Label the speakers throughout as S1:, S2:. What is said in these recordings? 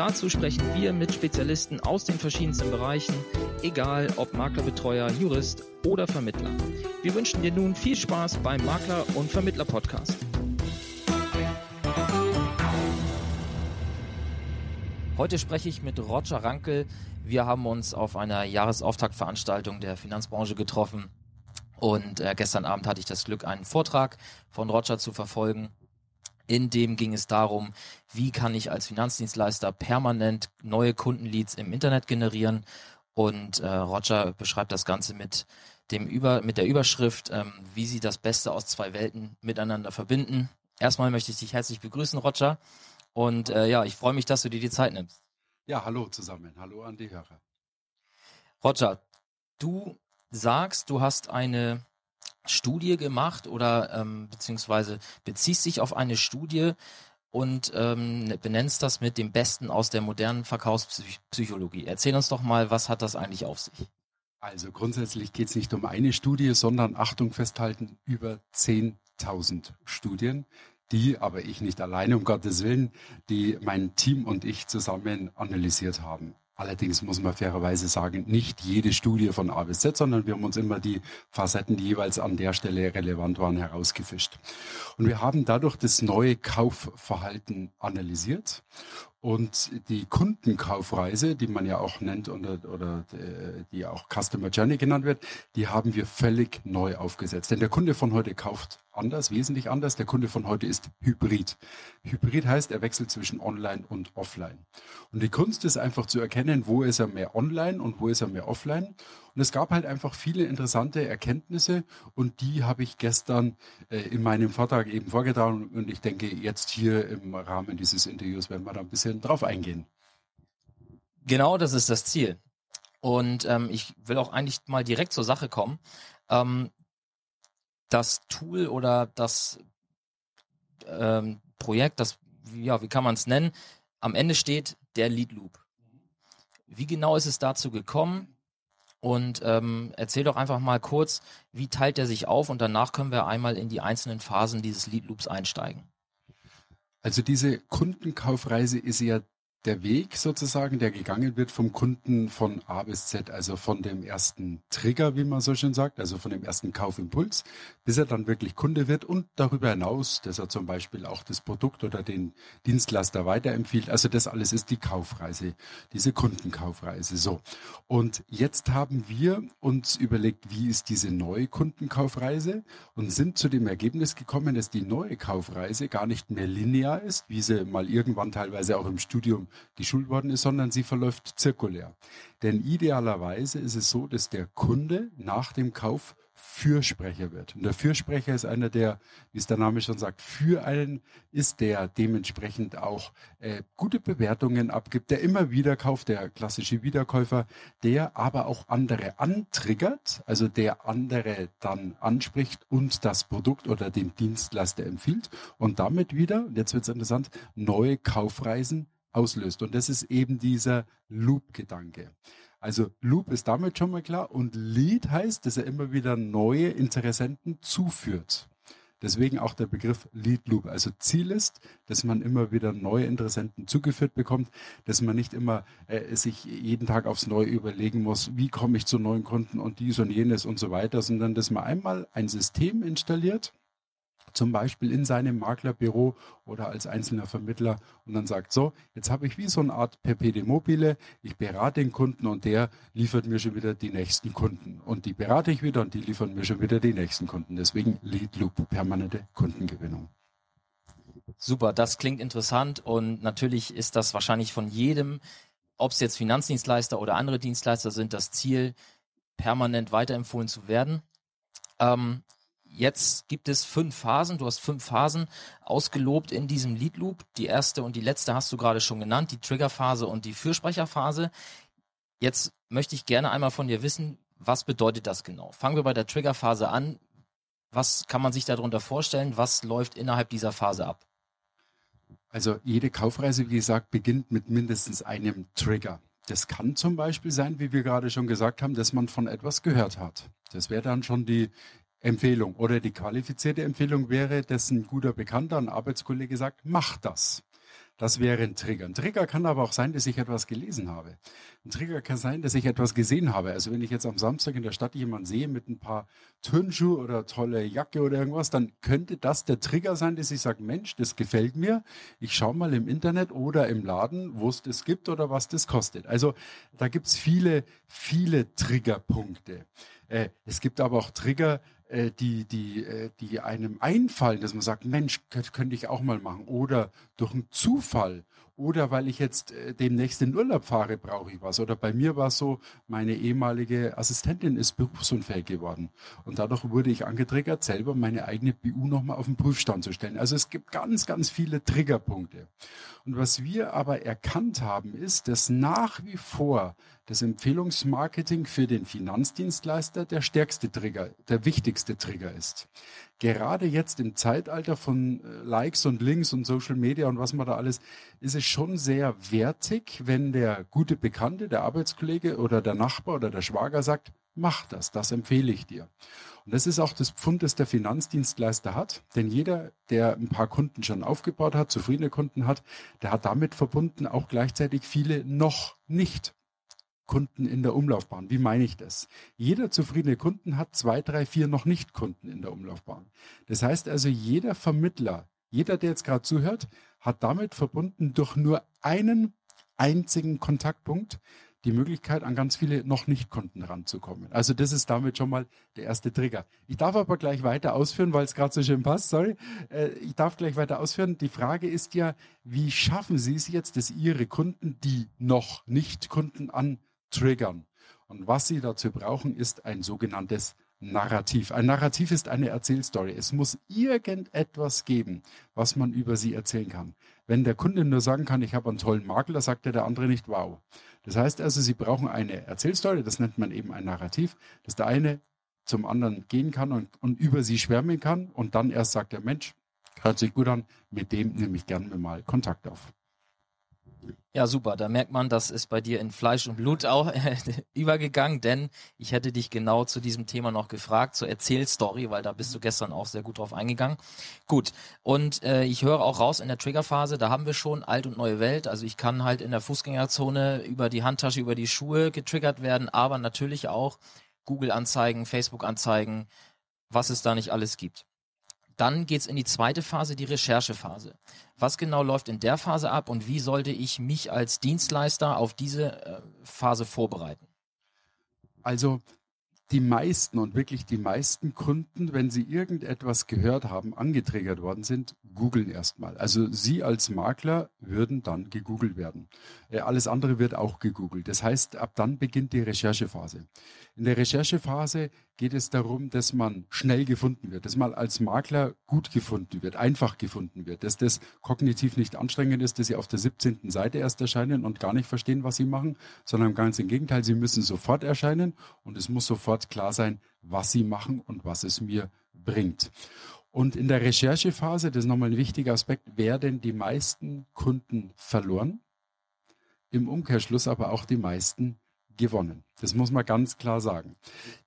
S1: Dazu sprechen wir mit Spezialisten aus den verschiedensten Bereichen, egal ob Maklerbetreuer, Jurist oder Vermittler. Wir wünschen dir nun viel Spaß beim Makler- und Vermittler-Podcast. Heute spreche ich mit Roger Rankel. Wir haben uns auf einer Jahresauftaktveranstaltung der Finanzbranche getroffen und äh, gestern Abend hatte ich das Glück, einen Vortrag von Roger zu verfolgen. In dem ging es darum, wie kann ich als Finanzdienstleister permanent neue Kundenleads im Internet generieren. Und äh, Roger beschreibt das Ganze mit dem Über, mit der Überschrift, ähm, wie sie das Beste aus zwei Welten miteinander verbinden. Erstmal möchte ich dich herzlich begrüßen, Roger. Und äh, ja, ich freue mich, dass du dir die Zeit nimmst.
S2: Ja, hallo zusammen. Hallo an die Hörer.
S1: Roger, du sagst, du hast eine Studie gemacht oder ähm, beziehungsweise beziehst dich auf eine Studie und ähm, benennst das mit dem Besten aus der modernen Verkaufspsychologie. Erzähl uns doch mal, was hat das eigentlich auf sich?
S2: Also grundsätzlich geht es nicht um eine Studie, sondern Achtung festhalten, über 10.000 Studien, die, aber ich nicht alleine, um Gottes Willen, die mein Team und ich zusammen analysiert haben. Allerdings muss man fairerweise sagen, nicht jede Studie von A bis Z, sondern wir haben uns immer die Facetten, die jeweils an der Stelle relevant waren, herausgefischt. Und wir haben dadurch das neue Kaufverhalten analysiert und die Kundenkaufreise, die man ja auch nennt oder, oder äh, die auch Customer Journey genannt wird, die haben wir völlig neu aufgesetzt. Denn der Kunde von heute kauft anders, wesentlich anders. Der Kunde von heute ist Hybrid. Hybrid heißt, er wechselt zwischen Online und Offline. Und die Kunst ist einfach zu erkennen, wo ist er mehr Online und wo ist er mehr Offline. Und es gab halt einfach viele interessante Erkenntnisse und die habe ich gestern äh, in meinem Vortrag eben vorgetragen und ich denke jetzt hier im Rahmen dieses Interviews werden wir da ein bisschen drauf eingehen.
S1: Genau, das ist das Ziel. Und ähm, ich will auch eigentlich mal direkt zur Sache kommen. Ähm, das Tool oder das ähm, Projekt, das, ja, wie kann man es nennen, am Ende steht der Lead Loop. Wie genau ist es dazu gekommen? Und ähm, erzähl doch einfach mal kurz, wie teilt er sich auf und danach können wir einmal in die einzelnen Phasen dieses Lead Loops einsteigen.
S2: Also diese Kundenkaufreise ist ja der Weg sozusagen, der gegangen wird vom Kunden von A bis Z, also von dem ersten Trigger, wie man so schön sagt, also von dem ersten Kaufimpuls, bis er dann wirklich Kunde wird und darüber hinaus, dass er zum Beispiel auch das Produkt oder den Dienstleister weiterempfiehlt. Also das alles ist die Kaufreise, diese Kundenkaufreise. So. Und jetzt haben wir uns überlegt, wie ist diese neue Kundenkaufreise und sind zu dem Ergebnis gekommen, dass die neue Kaufreise gar nicht mehr linear ist, wie sie mal irgendwann teilweise auch im Studium geschult worden ist, sondern sie verläuft zirkulär. Denn idealerweise ist es so, dass der Kunde nach dem Kauf Fürsprecher wird. Und der Fürsprecher ist einer, der, wie es der Name schon sagt, für einen ist, der dementsprechend auch äh, gute Bewertungen abgibt, der immer wieder kauft, der klassische Wiederkäufer, der aber auch andere antriggert, also der andere dann anspricht und das Produkt oder den Dienstleister empfiehlt und damit wieder, und jetzt wird es interessant, neue Kaufreisen auslöst. Und das ist eben dieser Loop-Gedanke. Also Loop ist damit schon mal klar und Lead heißt, dass er immer wieder neue Interessenten zuführt. Deswegen auch der Begriff Lead Loop. Also Ziel ist, dass man immer wieder neue Interessenten zugeführt bekommt, dass man nicht immer äh, sich jeden Tag aufs Neue überlegen muss, wie komme ich zu neuen Kunden und dies und jenes und so weiter, sondern dass man einmal ein System installiert, zum Beispiel in seinem Maklerbüro oder als einzelner Vermittler und dann sagt, so, jetzt habe ich wie so eine Art Perpede mobile, ich berate den Kunden und der liefert mir schon wieder die nächsten Kunden und die berate ich wieder und die liefern mir schon wieder die nächsten Kunden. Deswegen Lead Loop, permanente Kundengewinnung.
S1: Super, das klingt interessant und natürlich ist das wahrscheinlich von jedem, ob es jetzt Finanzdienstleister oder andere Dienstleister sind, das Ziel, permanent weiterempfohlen zu werden. Ähm, Jetzt gibt es fünf Phasen. Du hast fünf Phasen ausgelobt in diesem Lead Loop. Die erste und die letzte hast du gerade schon genannt, die Triggerphase und die Fürsprecherphase. Jetzt möchte ich gerne einmal von dir wissen, was bedeutet das genau? Fangen wir bei der Triggerphase an. Was kann man sich darunter vorstellen? Was läuft innerhalb dieser Phase ab?
S2: Also jede Kaufreise, wie gesagt, beginnt mit mindestens einem Trigger. Das kann zum Beispiel sein, wie wir gerade schon gesagt haben, dass man von etwas gehört hat. Das wäre dann schon die Empfehlung oder die qualifizierte Empfehlung wäre, dass ein guter Bekannter, ein Arbeitskollege sagt, mach das. Das wäre ein Trigger. Ein Trigger kann aber auch sein, dass ich etwas gelesen habe. Ein Trigger kann sein, dass ich etwas gesehen habe. Also wenn ich jetzt am Samstag in der Stadt jemanden sehe mit ein paar Turnschuhe oder tolle Jacke oder irgendwas, dann könnte das der Trigger sein, dass ich sage, Mensch, das gefällt mir. Ich schaue mal im Internet oder im Laden, wo es das gibt oder was das kostet. Also da gibt's viele, viele Triggerpunkte. Äh, es gibt aber auch Trigger, äh, die, die, äh, die einem einfallen, dass man sagt, Mensch, könnte, könnte ich auch mal machen. Oder durch einen Zufall. Oder weil ich jetzt äh, demnächst in Urlaub fahre, brauche ich was. Oder bei mir war es so, meine ehemalige Assistentin ist berufsunfähig geworden. Und dadurch wurde ich angetriggert, selber meine eigene BU nochmal auf den Prüfstand zu stellen. Also es gibt ganz, ganz viele Triggerpunkte. Und was wir aber erkannt haben, ist, dass nach wie vor das Empfehlungsmarketing für den Finanzdienstleister der stärkste Trigger, der wichtigste Trigger ist. Gerade jetzt im Zeitalter von äh, Likes und Links und Social Media und was man da alles, ist es schon sehr wertig, wenn der gute Bekannte, der Arbeitskollege oder der Nachbar oder der Schwager sagt, mach das, das empfehle ich dir. Und das ist auch das Pfund, das der Finanzdienstleister hat. Denn jeder, der ein paar Kunden schon aufgebaut hat, zufriedene Kunden hat, der hat damit verbunden auch gleichzeitig viele noch nicht Kunden in der Umlaufbahn. Wie meine ich das? Jeder zufriedene Kunden hat zwei, drei, vier noch nicht Kunden in der Umlaufbahn. Das heißt also, jeder Vermittler, jeder, der jetzt gerade zuhört, hat damit verbunden durch nur einen einzigen Kontaktpunkt die Möglichkeit, an ganz viele noch nicht Kunden ranzukommen. Also das ist damit schon mal der erste Trigger. Ich darf aber gleich weiter ausführen, weil es gerade so schön passt, sorry. Äh, ich darf gleich weiter ausführen. Die Frage ist ja, wie schaffen Sie es jetzt, dass Ihre Kunden, die noch nicht Kunden an triggern. Und was Sie dazu brauchen, ist ein sogenanntes Narrativ. Ein Narrativ ist eine Erzählstory. Es muss irgendetwas geben, was man über sie erzählen kann. Wenn der Kunde nur sagen kann, ich habe einen tollen Makler, sagt der andere nicht wow. Das heißt also, Sie brauchen eine Erzählstory, das nennt man eben ein Narrativ, dass der eine zum anderen gehen kann und, und über sie schwärmen kann und dann erst sagt der Mensch, hört sich gut an, mit dem nehme ich gerne mal Kontakt auf.
S1: Ja, super. Da merkt man, das ist bei dir in Fleisch und Blut auch äh, übergegangen, denn ich hätte dich genau zu diesem Thema noch gefragt, zur Erzählstory, weil da bist du gestern auch sehr gut drauf eingegangen. Gut. Und äh, ich höre auch raus in der Triggerphase, da haben wir schon alt und neue Welt. Also ich kann halt in der Fußgängerzone über die Handtasche, über die Schuhe getriggert werden, aber natürlich auch Google-Anzeigen, Facebook-Anzeigen, was es da nicht alles gibt. Dann geht's in die zweite Phase, die Recherchephase. Was genau läuft in der Phase ab und wie sollte ich mich als Dienstleister auf diese äh, Phase vorbereiten?
S2: Also die meisten und wirklich die meisten Kunden, wenn sie irgendetwas gehört haben, angetriggert worden sind, googeln erstmal. Also Sie als Makler würden dann gegoogelt werden. Äh, alles andere wird auch gegoogelt. Das heißt, ab dann beginnt die Recherchephase. In der Recherchephase geht es darum, dass man schnell gefunden wird, dass man als Makler gut gefunden wird, einfach gefunden wird, dass das kognitiv nicht anstrengend ist, dass Sie auf der 17. Seite erst erscheinen und gar nicht verstehen, was Sie machen, sondern ganz im Gegenteil, Sie müssen sofort erscheinen und es muss sofort klar sein, was Sie machen und was es mir bringt. Und in der Recherchephase, das ist nochmal ein wichtiger Aspekt, werden die meisten Kunden verloren, im Umkehrschluss aber auch die meisten gewonnen. Das muss man ganz klar sagen.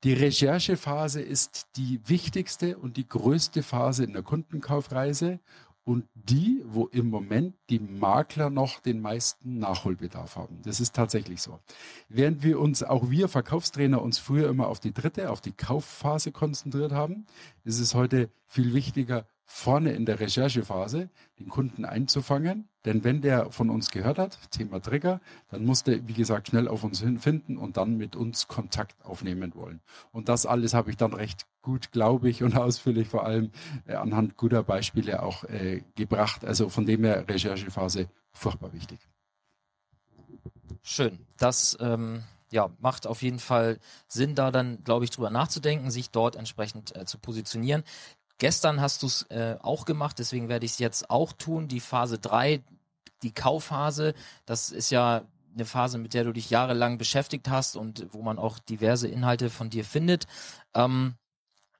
S2: Die Recherchephase ist die wichtigste und die größte Phase in der Kundenkaufreise und die, wo im Moment die Makler noch den meisten Nachholbedarf haben. Das ist tatsächlich so. Während wir uns, auch wir Verkaufstrainer, uns früher immer auf die dritte, auf die Kaufphase konzentriert haben, ist es heute viel wichtiger, vorne in der Recherchephase den Kunden einzufangen. Denn wenn der von uns gehört hat, Thema Trigger, dann muss der, wie gesagt, schnell auf uns hinfinden und dann mit uns Kontakt aufnehmen wollen. Und das alles habe ich dann recht gut, glaube ich, und ausführlich vor allem äh, anhand guter Beispiele auch äh, gebracht. Also von dem her Recherchephase furchtbar wichtig.
S1: Schön. Das ähm, ja, macht auf jeden Fall Sinn, da dann, glaube ich, drüber nachzudenken, sich dort entsprechend äh, zu positionieren. Gestern hast du es äh, auch gemacht, deswegen werde ich es jetzt auch tun. Die Phase 3, die Kaufphase, das ist ja eine Phase, mit der du dich jahrelang beschäftigt hast und wo man auch diverse Inhalte von dir findet. Ähm,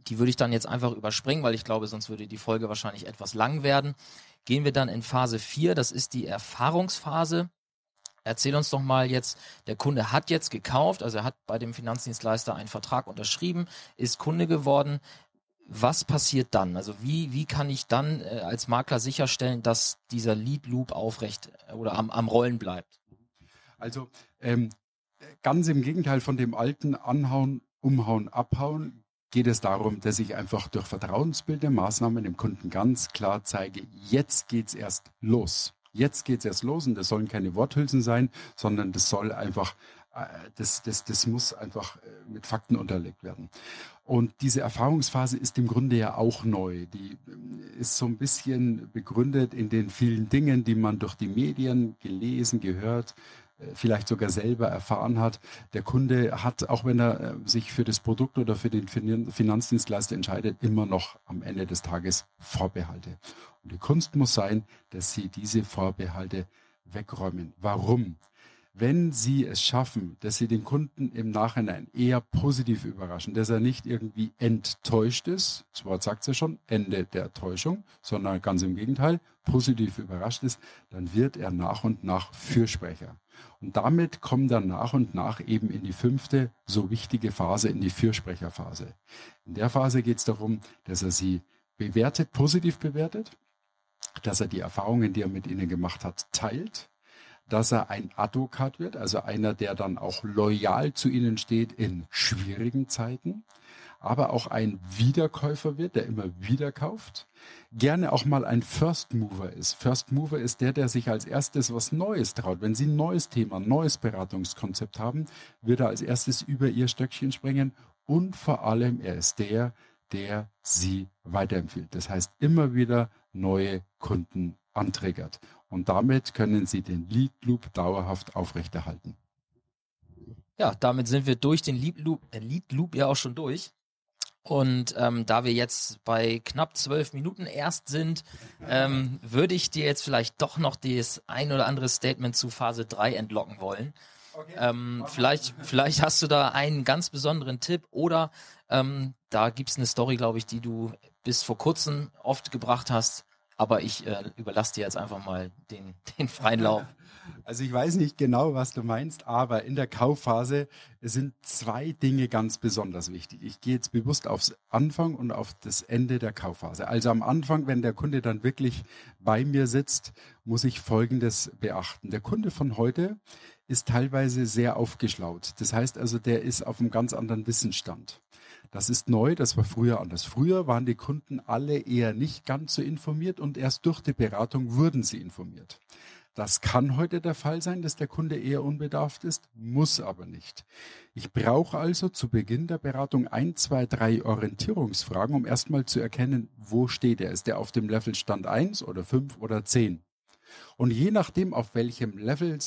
S1: Die würde ich dann jetzt einfach überspringen, weil ich glaube, sonst würde die Folge wahrscheinlich etwas lang werden. Gehen wir dann in Phase 4, das ist die Erfahrungsphase. Erzähl uns doch mal jetzt, der Kunde hat jetzt gekauft, also er hat bei dem Finanzdienstleister einen Vertrag unterschrieben, ist Kunde geworden. Was passiert dann? Also wie, wie kann ich dann äh, als Makler sicherstellen, dass dieser Lead Loop aufrecht äh, oder am, am Rollen bleibt?
S2: Also ähm, ganz im Gegenteil von dem alten Anhauen, Umhauen, Abhauen geht es darum, dass ich einfach durch vertrauensbildende Maßnahmen dem Kunden ganz klar zeige, jetzt geht's erst los. Jetzt geht's erst los und das sollen keine Worthülsen sein, sondern das soll einfach, äh, das, das, das muss einfach äh, mit Fakten unterlegt werden. Und diese Erfahrungsphase ist im Grunde ja auch neu. Die äh, ist so ein bisschen begründet in den vielen Dingen, die man durch die Medien gelesen, gehört, vielleicht sogar selber erfahren hat. Der Kunde hat, auch wenn er sich für das Produkt oder für den Finanzdienstleister entscheidet, immer noch am Ende des Tages Vorbehalte. Und die Kunst muss sein, dass Sie diese Vorbehalte wegräumen. Warum? Wenn Sie es schaffen, dass Sie den Kunden im Nachhinein eher positiv überraschen, dass er nicht irgendwie enttäuscht ist, das Wort sagt es ja schon, Ende der Täuschung, sondern ganz im Gegenteil, positiv überrascht ist, dann wird er nach und nach Fürsprecher. Und damit kommt er nach und nach eben in die fünfte, so wichtige Phase, in die Fürsprecherphase. In der Phase geht es darum, dass er sie bewertet, positiv bewertet, dass er die Erfahrungen, die er mit ihnen gemacht hat, teilt, dass er ein Advokat wird, also einer, der dann auch loyal zu ihnen steht in schwierigen Zeiten, aber auch ein Wiederkäufer wird, der immer wieder kauft, gerne auch mal ein First Mover ist. First Mover ist der, der sich als erstes was Neues traut. Wenn Sie ein neues Thema, ein neues Beratungskonzept haben, wird er als erstes über Ihr Stöckchen springen und vor allem er ist der, der Sie weiterempfiehlt. Das heißt, immer wieder neue Kunden antriggert. Und damit können Sie den Lead Loop dauerhaft aufrechterhalten.
S1: Ja, damit sind wir durch den Lead Loop, äh, Lead Loop ja auch schon durch. Und ähm, da wir jetzt bei knapp zwölf Minuten erst sind, ähm, würde ich dir jetzt vielleicht doch noch das ein oder andere Statement zu Phase 3 entlocken wollen. Okay. Ähm, vielleicht, vielleicht hast du da einen ganz besonderen Tipp oder ähm, da gibt's eine Story, glaube ich, die du bis vor kurzem oft gebracht hast. Aber ich äh, überlasse dir jetzt einfach mal den, den freien Lauf.
S2: Also ich weiß nicht genau, was du meinst, aber in der Kaufphase sind zwei Dinge ganz besonders wichtig. Ich gehe jetzt bewusst aufs Anfang und auf das Ende der Kaufphase. Also am Anfang, wenn der Kunde dann wirklich bei mir sitzt, muss ich Folgendes beachten. Der Kunde von heute ist teilweise sehr aufgeschlaut. Das heißt also, der ist auf einem ganz anderen Wissensstand. Das ist neu, das war früher anders. Früher waren die Kunden alle eher nicht ganz so informiert und erst durch die Beratung wurden sie informiert. Das kann heute der Fall sein, dass der Kunde eher unbedarft ist, muss aber nicht. Ich brauche also zu Beginn der Beratung ein, zwei, drei Orientierungsfragen, um erstmal zu erkennen, wo steht er. Ist er auf dem Level Stand 1 oder 5 oder 10? Und je nachdem, auf welchem Level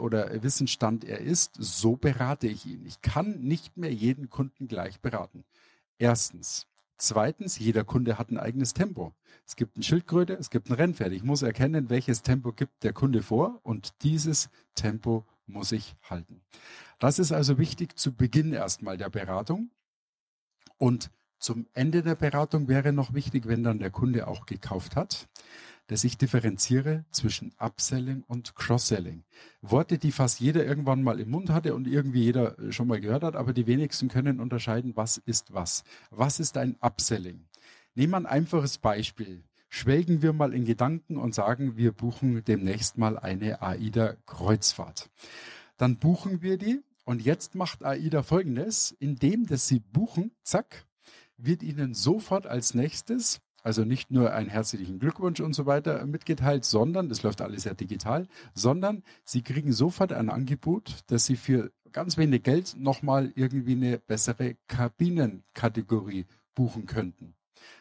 S2: oder Wissensstand er ist, so berate ich ihn. Ich kann nicht mehr jeden Kunden gleich beraten. Erstens. Zweitens, jeder Kunde hat ein eigenes Tempo. Es gibt eine Schildkröte, es gibt ein Rennpferd. Ich muss erkennen, welches Tempo gibt der Kunde vor und dieses Tempo muss ich halten. Das ist also wichtig zu Beginn erstmal der Beratung. Und zum Ende der Beratung wäre noch wichtig, wenn dann der Kunde auch gekauft hat, dass ich differenziere zwischen Upselling und Cross-Selling. Worte, die fast jeder irgendwann mal im Mund hatte und irgendwie jeder schon mal gehört hat, aber die wenigsten können unterscheiden, was ist was. Was ist ein Upselling? Nehmen wir ein einfaches Beispiel. Schwelgen wir mal in Gedanken und sagen, wir buchen demnächst mal eine AIDA-Kreuzfahrt. Dann buchen wir die und jetzt macht AIDA folgendes, indem dass sie buchen, zack, wird ihnen sofort als nächstes also nicht nur einen herzlichen Glückwunsch und so weiter mitgeteilt, sondern, das läuft alles ja digital, sondern Sie kriegen sofort ein Angebot, dass Sie für ganz wenig Geld nochmal irgendwie eine bessere Kabinenkategorie buchen könnten.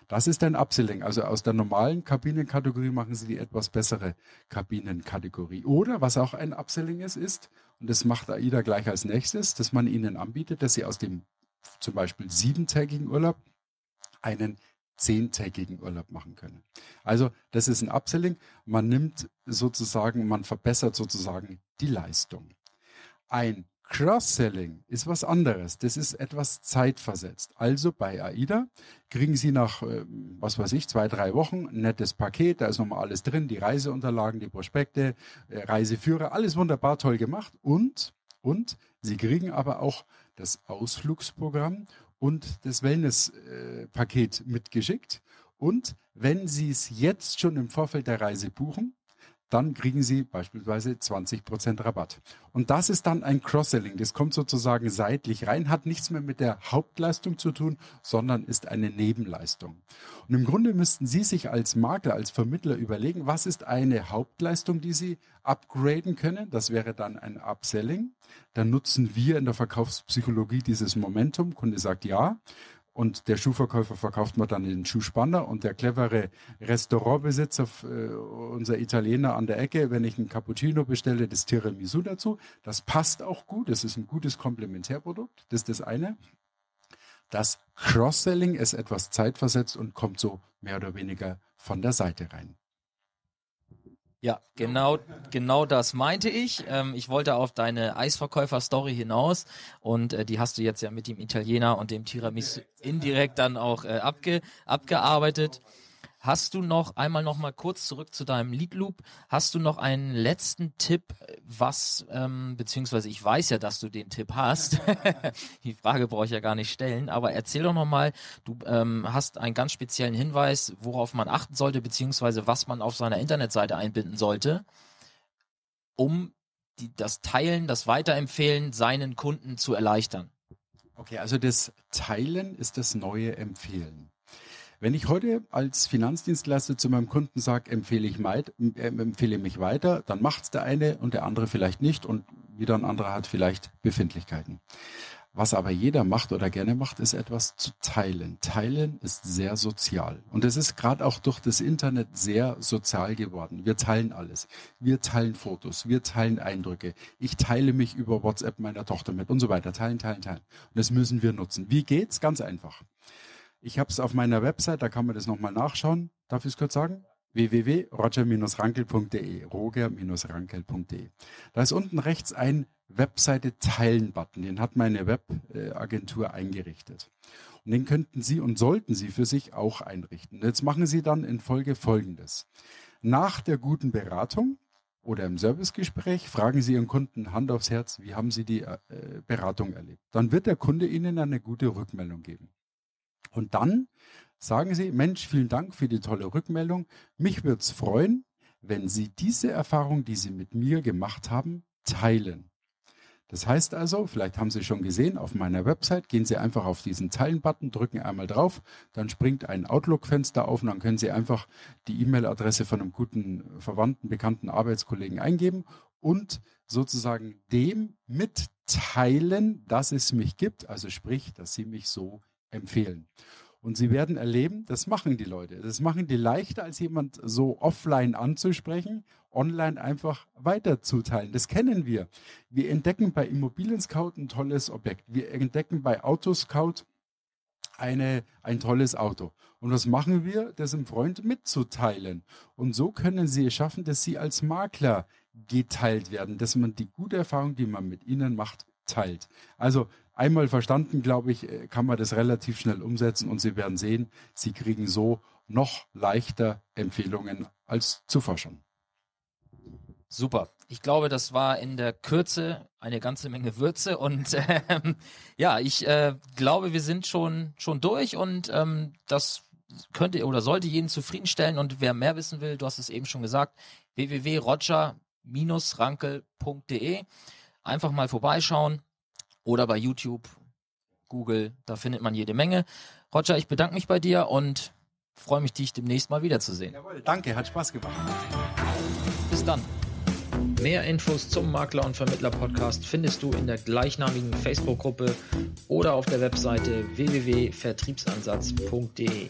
S2: Das ist ein Upselling. Also aus der normalen Kabinenkategorie machen Sie die etwas bessere Kabinenkategorie. Oder was auch ein Upselling ist, ist, und das macht AIDA gleich als nächstes, dass man Ihnen anbietet, dass Sie aus dem zum Beispiel siebentägigen Urlaub einen zehntägigen Urlaub machen können. Also das ist ein Upselling. Man nimmt sozusagen, man verbessert sozusagen die Leistung. Ein Cross-Selling ist was anderes. Das ist etwas zeitversetzt. Also bei AIDA kriegen Sie nach, äh, was weiß ich, zwei, drei Wochen ein nettes Paket. Da ist nochmal alles drin, die Reiseunterlagen, die Prospekte, äh, Reiseführer, alles wunderbar toll gemacht. Und, und Sie kriegen aber auch das Ausflugsprogramm und das Wellness-Paket äh, mitgeschickt. Und wenn Sie es jetzt schon im Vorfeld der Reise buchen, dann kriegen Sie beispielsweise 20% Rabatt. Und das ist dann ein Cross-Selling. Das kommt sozusagen seitlich rein, hat nichts mehr mit der Hauptleistung zu tun, sondern ist eine Nebenleistung. Und im Grunde müssten Sie sich als Makler, als Vermittler überlegen, was ist eine Hauptleistung, die Sie upgraden können. Das wäre dann ein Upselling. Dann nutzen wir in der Verkaufspsychologie dieses Momentum. Kunde sagt ja und der Schuhverkäufer verkauft mir dann den Schuhspanner und der clevere Restaurantbesitzer, äh, unser Italiener an der Ecke, wenn ich einen Cappuccino bestelle, das Tiramisu dazu. Das passt auch gut, das ist ein gutes Komplementärprodukt, das ist das eine. Das Cross-Selling ist etwas zeitversetzt und kommt so mehr oder weniger von der Seite rein.
S1: Ja, genau, genau das meinte ich. Ähm, ich wollte auf deine Eisverkäufer-Story hinaus und äh, die hast du jetzt ja mit dem Italiener und dem Tiramisu indirekt dann auch äh, abge, abgearbeitet. Hast du noch einmal noch mal kurz zurück zu deinem Lead Loop? Hast du noch einen letzten Tipp, was ähm, beziehungsweise ich weiß ja, dass du den Tipp hast. Die Frage brauche ich ja gar nicht stellen, aber erzähl doch noch mal. Du ähm, hast einen ganz speziellen Hinweis, worauf man achten sollte beziehungsweise was man auf seiner Internetseite einbinden sollte, um die, das Teilen, das Weiterempfehlen seinen Kunden zu erleichtern.
S2: Okay, also das Teilen ist das neue Empfehlen. Wenn ich heute als Finanzdienstleister zu meinem Kunden sage, empfehle ich meid, äh, empfehle mich weiter, dann macht's der eine und der andere vielleicht nicht und wieder ein anderer hat vielleicht Befindlichkeiten. Was aber jeder macht oder gerne macht, ist etwas zu teilen. Teilen ist sehr sozial. Und es ist gerade auch durch das Internet sehr sozial geworden. Wir teilen alles. Wir teilen Fotos, wir teilen Eindrücke. Ich teile mich über WhatsApp meiner Tochter mit und so weiter. Teilen, teilen, teilen. Und das müssen wir nutzen. Wie geht's? Ganz einfach. Ich habe es auf meiner Website, da kann man das nochmal nachschauen. Darf ich es kurz sagen? www.roger-rankel.de, roger-rankel.de. Da ist unten rechts ein Webseite Teilen-Button. Den hat meine Webagentur eingerichtet. Und den könnten Sie und sollten Sie für sich auch einrichten. Jetzt machen Sie dann in Folge Folgendes. Nach der guten Beratung oder im Servicegespräch fragen Sie Ihren Kunden Hand aufs Herz, wie haben Sie die äh, Beratung erlebt? Dann wird der Kunde Ihnen eine gute Rückmeldung geben. Und dann sagen Sie, Mensch, vielen Dank für die tolle Rückmeldung. Mich würde es freuen, wenn Sie diese Erfahrung, die Sie mit mir gemacht haben, teilen. Das heißt also, vielleicht haben Sie schon gesehen, auf meiner Website gehen Sie einfach auf diesen Teilen-Button, drücken einmal drauf, dann springt ein Outlook-Fenster auf und dann können Sie einfach die E-Mail-Adresse von einem guten, verwandten, bekannten Arbeitskollegen eingeben und sozusagen dem mitteilen, dass es mich gibt, also sprich, dass Sie mich so empfehlen. Und Sie werden erleben, das machen die Leute. Das machen die leichter, als jemand so offline anzusprechen, online einfach weiterzuteilen. Das kennen wir. Wir entdecken bei Immobilien Scout ein tolles Objekt. Wir entdecken bei Autoscout eine, ein tolles Auto. Und was machen wir? Das im Freund mitzuteilen. Und so können Sie es schaffen, dass Sie als Makler geteilt werden, dass man die gute Erfahrung, die man mit Ihnen macht, teilt. Also einmal verstanden, glaube ich, äh, kann man das relativ schnell umsetzen und Sie werden sehen, Sie kriegen so noch leichter Empfehlungen als zuvor schon.
S1: Super. Ich glaube, das war in der Kürze eine ganze Menge Würze und ähm, ja, ich äh, glaube, wir sind schon schon durch und ähm, das könnte oder sollte jeden zufriedenstellen und wer mehr wissen will, du hast es eben schon gesagt, www.roger-rankel.de einfach mal vorbeischauen oder bei YouTube, Google, da findet man jede Menge. Roger, ich bedanke mich bei dir und freue mich, dich demnächst mal wiederzusehen.
S2: Jawohl, danke, hat Spaß gemacht.
S1: Bis dann. Mehr Infos zum Makler und Vermittler Podcast findest du in der gleichnamigen Facebook-Gruppe oder auf der Webseite www.vertriebsansatz.de.